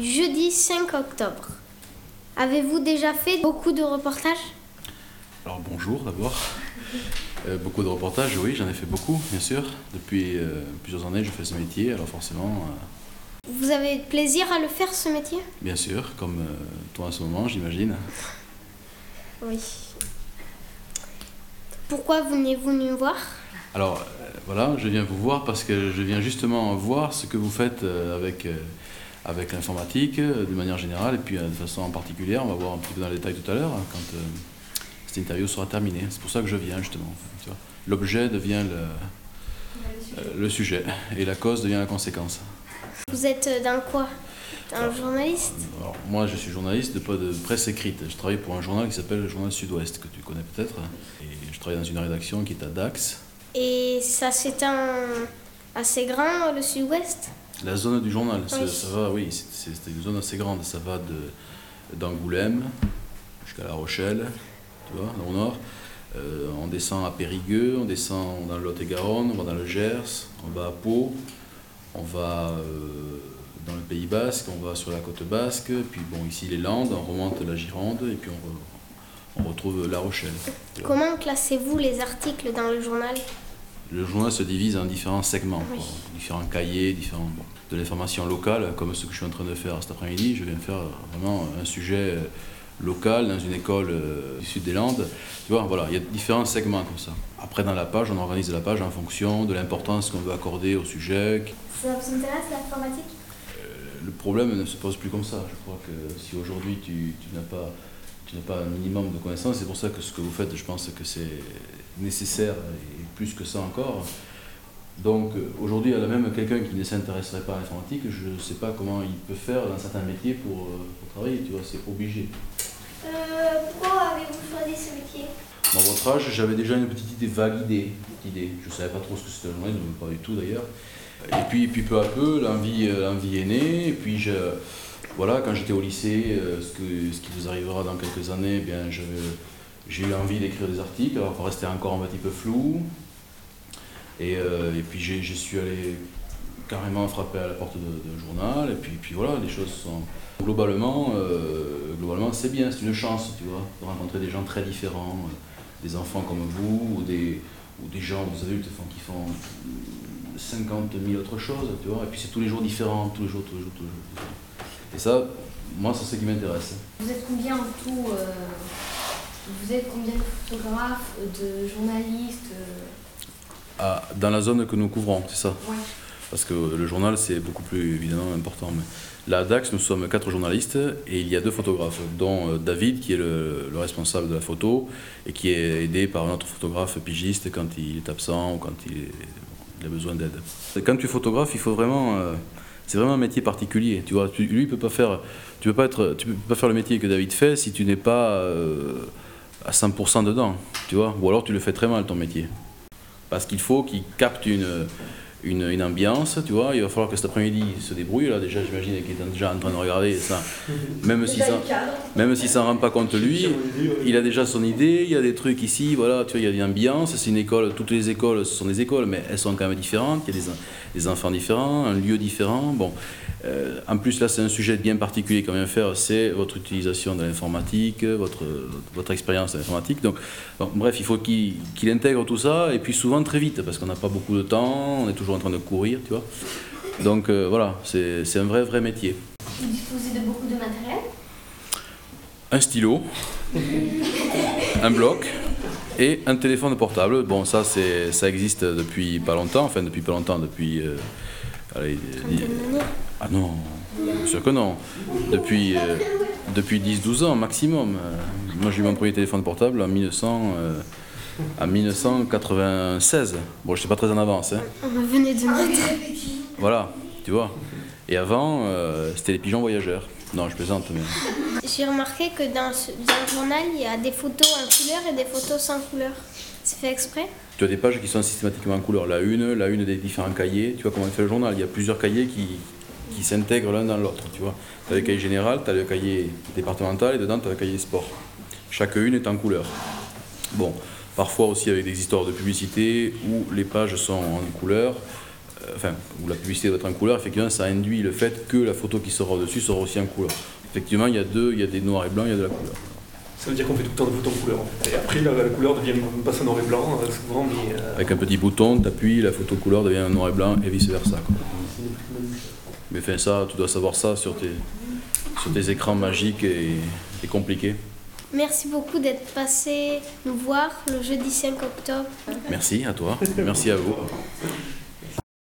Du jeudi 5 octobre. Avez-vous déjà fait beaucoup de reportages? Alors bonjour d'abord. Euh, beaucoup de reportages, oui, j'en ai fait beaucoup, bien sûr. Depuis euh, plusieurs années, je fais ce métier, alors forcément, euh, Vous avez plaisir à le faire ce métier? bien sûr, comme toi en ce moment, j'imagine. Oui. Pourquoi venez-vous nous voir? Alors voilà, je viens vous voir parce que je viens justement voir ce que vous faites avec, avec l'informatique euh, de manière générale et puis euh, de façon en particulière. On va voir un petit peu dans le détail tout à l'heure hein, quand euh, cette interview sera terminée. C'est pour ça que je viens justement. L'objet devient le, le sujet et la cause devient la conséquence. Vous êtes dans quoi? Un journaliste? Alors, moi, je suis journaliste de, de presse écrite. Je travaille pour un journal qui s'appelle le Journal Sud-Ouest, que tu connais peut-être. Et je travaille dans une rédaction qui est à Dax. Et ça s'étend assez grand, le sud-ouest? La zone du journal, ça, Oui. ça va, oui, c'est une zone assez grande. Ça va d'Angoulême jusqu'à La Rochelle, tu vois, au nord. Euh, on descend à Périgueux, on descend dans le Lot-et-Garonne, on va dans le Gers, on va à Pau, on va euh, dans le Pays Basque, on va sur la côte basque, puis bon, ici les Landes, on remonte la Gironde, et puis on, re- on retrouve La Rochelle. Comment classez-vous les articles dans le journal? Le journal se divise en différents segments, Oui. quoi. différents cahiers, différents, bon, de l'information locale, comme ce que je suis en train de faire cet après-midi. Je viens faire vraiment un sujet euh, local dans une école euh, du sud des Landes. Tu vois, voilà, il y a différents segments comme ça. Après, dans la page, on organise la page en fonction de l'importance qu'on veut accorder au sujet. Ça vous intéresse l'informatique? Le problème ne se pose plus comme ça. Je crois que si aujourd'hui tu, tu n'as pas tu n'as pas un minimum de connaissances, c'est pour ça que ce que vous faites, je pense que c'est nécessaire et plus que ça encore. Donc euh, aujourd'hui, il y a même quelqu'un qui ne s'intéresserait pas à l'informatique, je ne sais pas comment il peut faire dans certains métiers pour, euh, pour travailler, tu vois, c'est obligé. Pourquoi avez-vous choisi ce métier? Dans votre âge, j'avais déjà une petite idée, vague idée, petite idée. Je ne savais pas trop ce que c'était le journalisme, pas du tout d'ailleurs. Et puis, puis peu à peu, l'envie, euh, l'envie est née. Et puis je, voilà, quand j'étais au lycée, euh, ce, qui vous arrivera dans quelques années, eh bien, j'ai eu envie d'écrire des articles. Alors, pour rester encore un petit peu flou. Et, euh, puis je suis allé carrément frapper à la porte de journal. Et puis, voilà, les choses sont. Globalement, euh, globalement c'est bien, c'est une chance, tu vois, de rencontrer des gens très différents, des enfants comme vous, ou des, gens, des adultes qui font euh, 50 000 autres choses, tu vois, et puis c'est tous les jours différent, tous les jours, tous les jours, tous les jours. Et ça, moi, c'est ce qui m'intéresse. Vous êtes combien en tout euh, Vous êtes combien de photographes, de journalistes euh, Ah, dans la zone que nous couvrons, c'est ça Ouais. Parce que le journal, c'est beaucoup plus évidemment important. Mais là, à Dax, nous sommes quatre journalistes et il y a deux photographes, dont euh, David, qui est le, le responsable de la photo et qui est aidé par un autre photographe pigiste quand il est absent ou quand il, est- il a besoin d'aide. Quand tu photographes, il faut vraiment. C'est vraiment un métier particulier. Tu vois, lui, peut pas faire. Tu peux pas être. Tu peux pas faire le métier que David fait si tu n'es pas euh, à 100% dedans. Tu ou alors tu le fais très mal ton métier. Parce qu'il faut qu'il capte une, une, une ambiance, tu vois. Il va falloir que cet après-midi il se débrouille. Là, déjà, j'imagine qu'il est déjà en train de regarder ça. Même si ça, même s'il s'en rend pas compte lui, il a déjà son idée. Il y a des trucs ici, voilà. Tu vois, il y a une ambiance. C'est une école. Toutes les écoles, ce sont des écoles, mais elles sont quand même différentes. Il y a des, des enfants différents, un lieu différent. Bon. Euh, en plus, là, c'est un sujet bien particulier qu'on vient faire, c'est votre utilisation de l'informatique, votre, votre expérience de l'informatique. Donc, bref, il faut qu'il intègre tout ça, et puis souvent très vite, parce qu'on n'a pas beaucoup de temps, on est toujours en train de courir, tu vois. Donc euh, voilà, c'est un vrai, vrai métier. Vous disposez de beaucoup de matériel? Un stylo, un bloc et un téléphone portable. Bon, ça, c'est- ça existe depuis pas longtemps, enfin depuis pas longtemps, depuis... euh, allez, Ah non, bien sûr que non. Depuis, euh, depuis 10-12 ans maximum. Euh, moi j'ai eu mon premier téléphone portable en, 1900, euh, en 1996. Bon, je suis pas très en avance. Hein. On me venait de mettre. Voilà, tu vois. Et avant, euh, c'était les pigeons voyageurs. Non, je plaisante, mais... J'ai remarqué que dans, ce, dans le journal, il y a des photos en couleur et des photos sans couleur. Tu as des pages qui sont systématiquement en couleur. La une, la une des différents cahiers. Tu vois comment on fait le journal. Il y a plusieurs cahiers qui, s'intègrent l'un dans l'autre. Tu as le cahier général, tu as le cahier départemental et dedans tu as le cahier sport. Chaque une est en couleur. Bon, Parfois aussi avec des histoires de publicité où les pages sont en couleur, euh, enfin, où la publicité doit être en couleur, effectivement, ça induit le fait que la photo qui sera au-dessus sera aussi en couleur. Effectivement, il y a deux, il y a des noirs et blancs, il y a de la couleur. Ça veut dire qu'on fait tout le temps des photos en couleur. En fait. Et après, la, la couleur devient passe en noir et blanc, euh, souvent, mais. euh, Avec un petit bouton, tu appuies, la photo couleur devient noir et blanc et vice-versa. quoi. Mais enfin, ça, tu dois savoir ça sur tes, sur tes écrans magiques et, et compliqués. Merci beaucoup d'être passé nous voir le jeudi 5 octobre. Merci à toi, merci à vous.